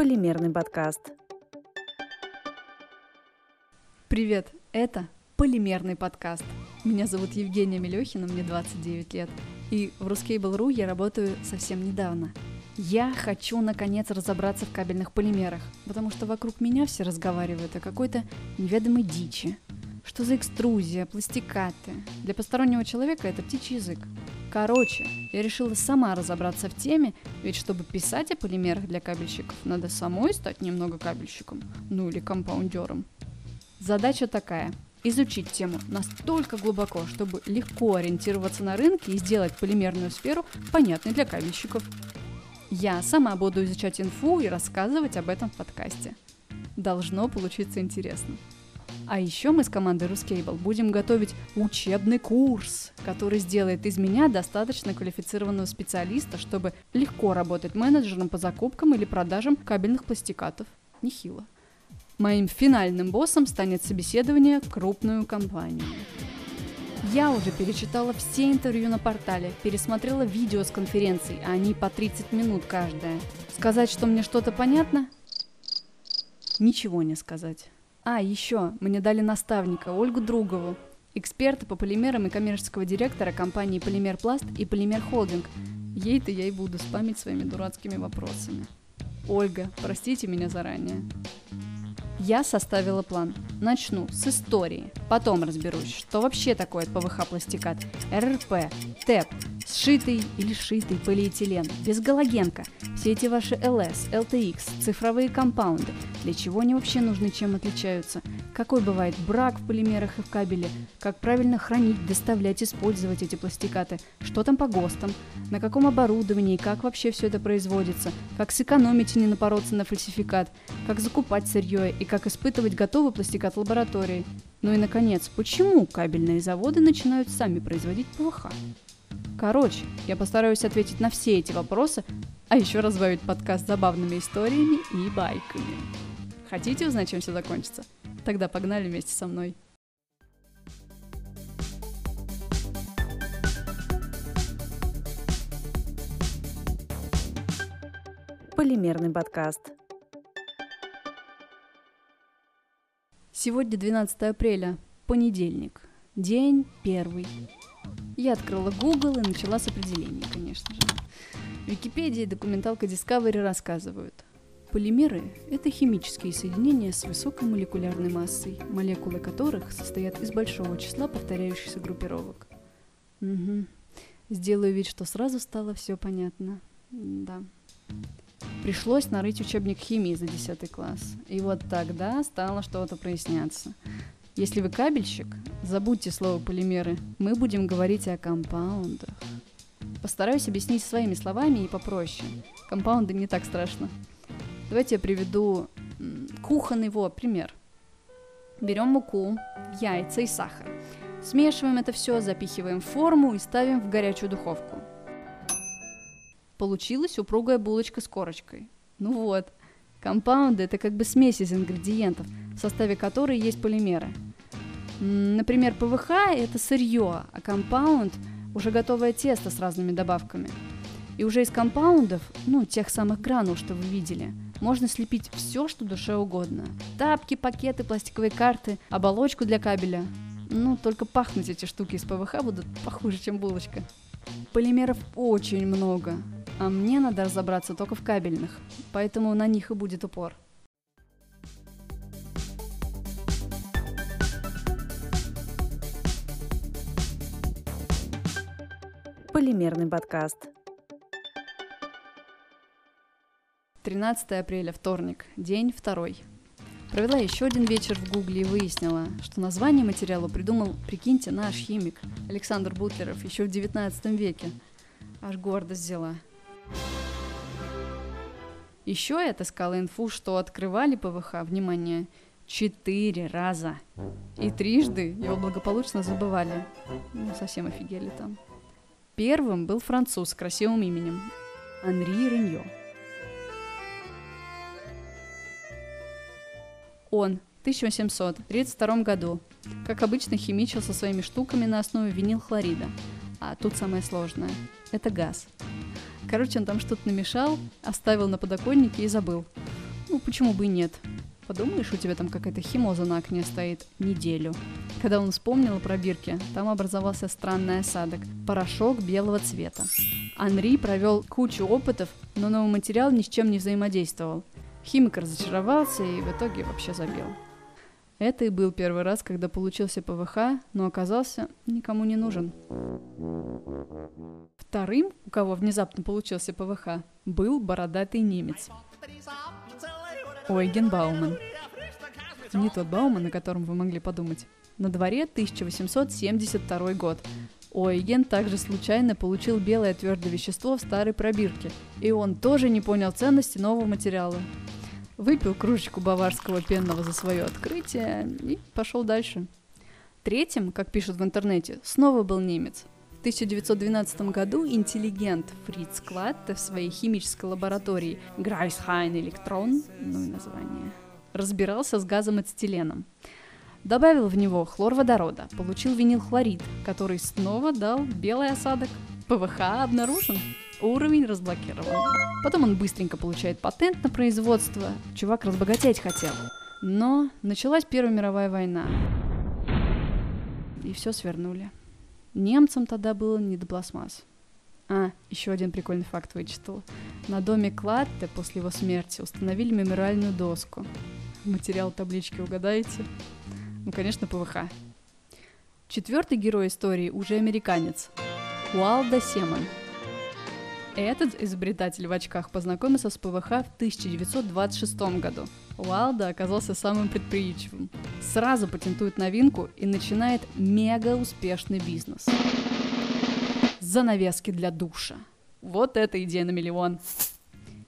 Полимерный подкаст. Привет, это Полимерный подкаст. Меня зовут Евгения Мелехина, мне 29 лет. И в Ruscable.ru я работаю совсем недавно. Я хочу, наконец, разобраться в кабельных полимерах, потому что вокруг меня все разговаривают о какой-то неведомой дичи. Что за экструзия, пластикаты? Для постороннего человека это птичий язык. Короче, я решила сама разобраться в теме, ведь чтобы писать о полимерах для кабельщиков, надо самой стать немного кабельщиком, ну или компаундером. Задача такая – изучить тему настолько глубоко, чтобы легко ориентироваться на рынке и сделать полимерную сферу понятной для кабельщиков. Я сама буду изучать инфу и рассказывать об этом в подкасте. Должно получиться интересно. А еще мы с командой Ruscable будем готовить учебный курс, который сделает из меня достаточно квалифицированного специалиста, чтобы легко работать менеджером по закупкам или продажам кабельных пластикатов. Нехило. Моим финальным боссом станет собеседование в крупную компанию. Я уже перечитала все интервью на портале, пересмотрела видео с конференций, а они по 30 минут каждая. Сказать, что мне что-то понятно? Ничего не сказать. А, еще, мне дали наставника, Ольгу Другову, эксперта по полимерам и коммерческого директора компании Полимер Пласт и Полимер Холдинг. Ей-то я и буду спамить своими дурацкими вопросами. Ольга, простите меня заранее. Я составила план. Начну с истории. Потом разберусь, что вообще такое ПВХ-пластикат, РРП, ТЭП, сшитый или шитый полиэтилен, без галогенка, все эти ваши ЛС, LTX, цифровые компаунды, для чего они вообще нужны, чем отличаются, какой бывает брак в полимерах и в кабеле, как правильно хранить, доставлять, использовать эти пластикаты, что там по ГОСТам, на каком оборудовании, как вообще все это производится, как сэкономить и не напороться на фальсификат, как закупать сырье и как испытывать готовый пластикат в лаборатории. Ну и, наконец, почему кабельные заводы начинают сами производить ПВХ? Короче, я постараюсь ответить на все эти вопросы, а еще разбавить подкаст забавными историями и байками. Хотите узнать, чем все закончится? Тогда погнали вместе со мной. Полимерный подкаст. Сегодня 12 апреля, понедельник, день первый. Я открыла Google и начала с определений, конечно же. Википедия и документалка Discovery рассказывают. Полимеры – это химические соединения с высокой молекулярной массой, молекулы которых состоят из большого числа повторяющихся группировок. Угу. Сделаю вид, что сразу стало все понятно. Да. Пришлось нарыть учебник химии за 10 класс. И вот тогда стало что-то проясняться. Если вы кабельщик, забудьте слово полимеры. Мы будем говорить о компаундах. Постараюсь объяснить своими словами и попроще. Компаунды не так страшно. Давайте я приведу кухонный вот пример. Берем муку, яйца и сахар. Смешиваем это все, запихиваем в форму и ставим в горячую духовку. Получилась упругая булочка с корочкой. Ну вот, компаунды – это как бы смесь из ингредиентов, в составе которой есть полимеры – Например, ПВХ – это сырье, а компаунд – уже готовое тесто с разными добавками. И уже из компаундов, ну, тех самых гранул, что вы видели, можно слепить все, что душе угодно. Тапки, пакеты, пластиковые карты, оболочку для кабеля. Ну, только пахнуть эти штуки из ПВХ будут похуже, чем булочка. Полимеров очень много, а мне надо разобраться только в кабельных, поэтому на них и будет упор. Полимерный подкаст. 13 апреля, вторник, день второй. Провела еще один вечер в Гугле и выяснила, что название материала придумал, прикиньте, наш химик Александр Бутлеров еще в 19 веке. Аж гордость взяла. Еще я отыскала инфу, что открывали ПВХ, внимание, четыре раза. И трижды его благополучно забывали. Ну, совсем офигели там. Первым был француз с красивым именем – Анри Реньо. Он в 1832 году, как обычно, химичил со своими штуками на основе винилхлорида. А тут самое сложное – это газ. Короче, он там что-то намешал, оставил на подоконнике и забыл. Ну, почему бы и нет? Подумаешь, у тебя там какая-то химоза на окне стоит неделю. Когда он вспомнил о пробирке, там образовался странный осадок – порошок белого цвета. Анри провел кучу опытов, но новый материал ни с чем не взаимодействовал. Химик разочаровался и в итоге вообще забил. Это и был первый раз, когда получился ПВХ, но оказался никому не нужен. Вторым, у кого внезапно получился ПВХ, был бородатый немец. Ойген Бауман. Не тот Бауман, о котором вы могли подумать. На дворе 1872 год. Ойген также случайно получил белое твердое вещество в старой пробирке, и он тоже не понял ценности нового материала. Выпил кружечку баварского пенного за свое открытие и пошел дальше. Третьим, как пишут в интернете, снова был немец. В 1912 году интеллигент Фриц Клатте в своей химической лаборатории Грайсхайн Электрон, ну и название, разбирался с газом ацетиленом. Добавил в него хлор водорода, получил винилхлорид, который снова дал белый осадок. ПВХ обнаружен. Уровень разблокирован. Потом он быстренько получает патент на производство. Чувак разбогатеть хотел. Но началась Первая мировая война. И все свернули. Немцам тогда было не до пластмасс. А, еще один прикольный факт вычитал. На доме Клатте после его смерти установили мемориальную доску. Материал таблички угадаете? Ну, конечно, ПВХ. Четвертый герой истории уже американец. Уалда Семан. Этот изобретатель в очках познакомился с ПВХ в 1926 году. Уалда оказался самым предприимчивым. Сразу патентует новинку и начинает мега успешный бизнес. Занавески для душа. Вот эта идея на миллион.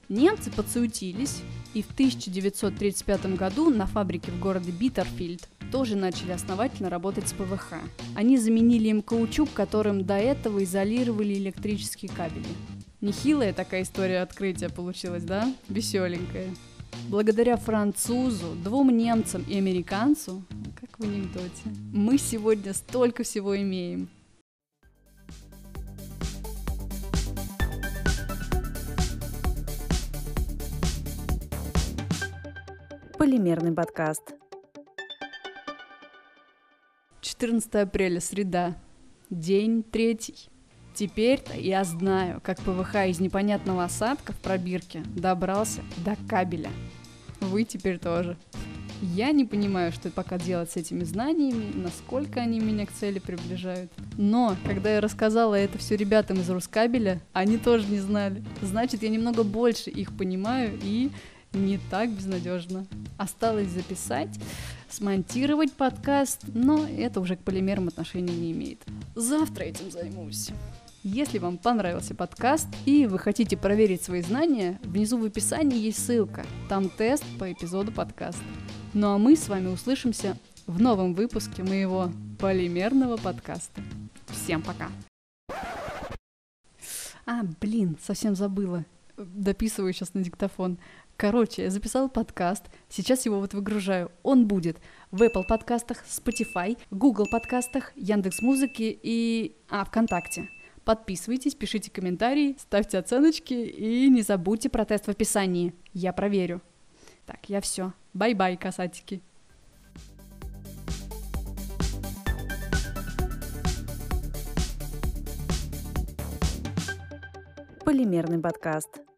Немцы подсуетились, и в 1935 году на фабрике в городе Биттерфильд тоже начали основательно работать с ПВХ. Они заменили им каучук, которым до этого изолировали электрические кабели. Нехилая такая история открытия получилась, да? Веселенькая. Благодаря французу, двум немцам и американцу, как в анекдоте, мы сегодня столько всего имеем. Полимерный подкаст. 14 апреля, среда. День третий. Теперь-то я знаю, как ПВХ из непонятного осадка в пробирке добрался до кабеля. Вы теперь тоже. Я не понимаю, что пока делать с этими знаниями, насколько они меня к цели приближают. Но, когда я рассказала это все ребятам из Рускабеля, они тоже не знали. Значит, я немного больше их понимаю и не так безнадежно. Осталось записать, смонтировать подкаст, но это уже к полимерам отношения не имеет. Завтра этим займусь. Если вам понравился подкаст и вы хотите проверить свои знания, внизу в описании есть ссылка. Там тест по эпизоду подкаста. Ну а мы с вами услышимся в новом выпуске моего полимерного подкаста. Всем пока! А, блин, совсем забыла. Дописываю сейчас на диктофон. Короче, я записала подкаст, сейчас его вот выгружаю. Он будет в Apple подкастах, Spotify, Google подкастах, Яндекс Музыки и... А, ВКонтакте. Подписывайтесь, пишите комментарии, ставьте оценочки и не забудьте про тест в описании. Я проверю. Так, я все. Бай-бай, касатики. Полимерный подкаст.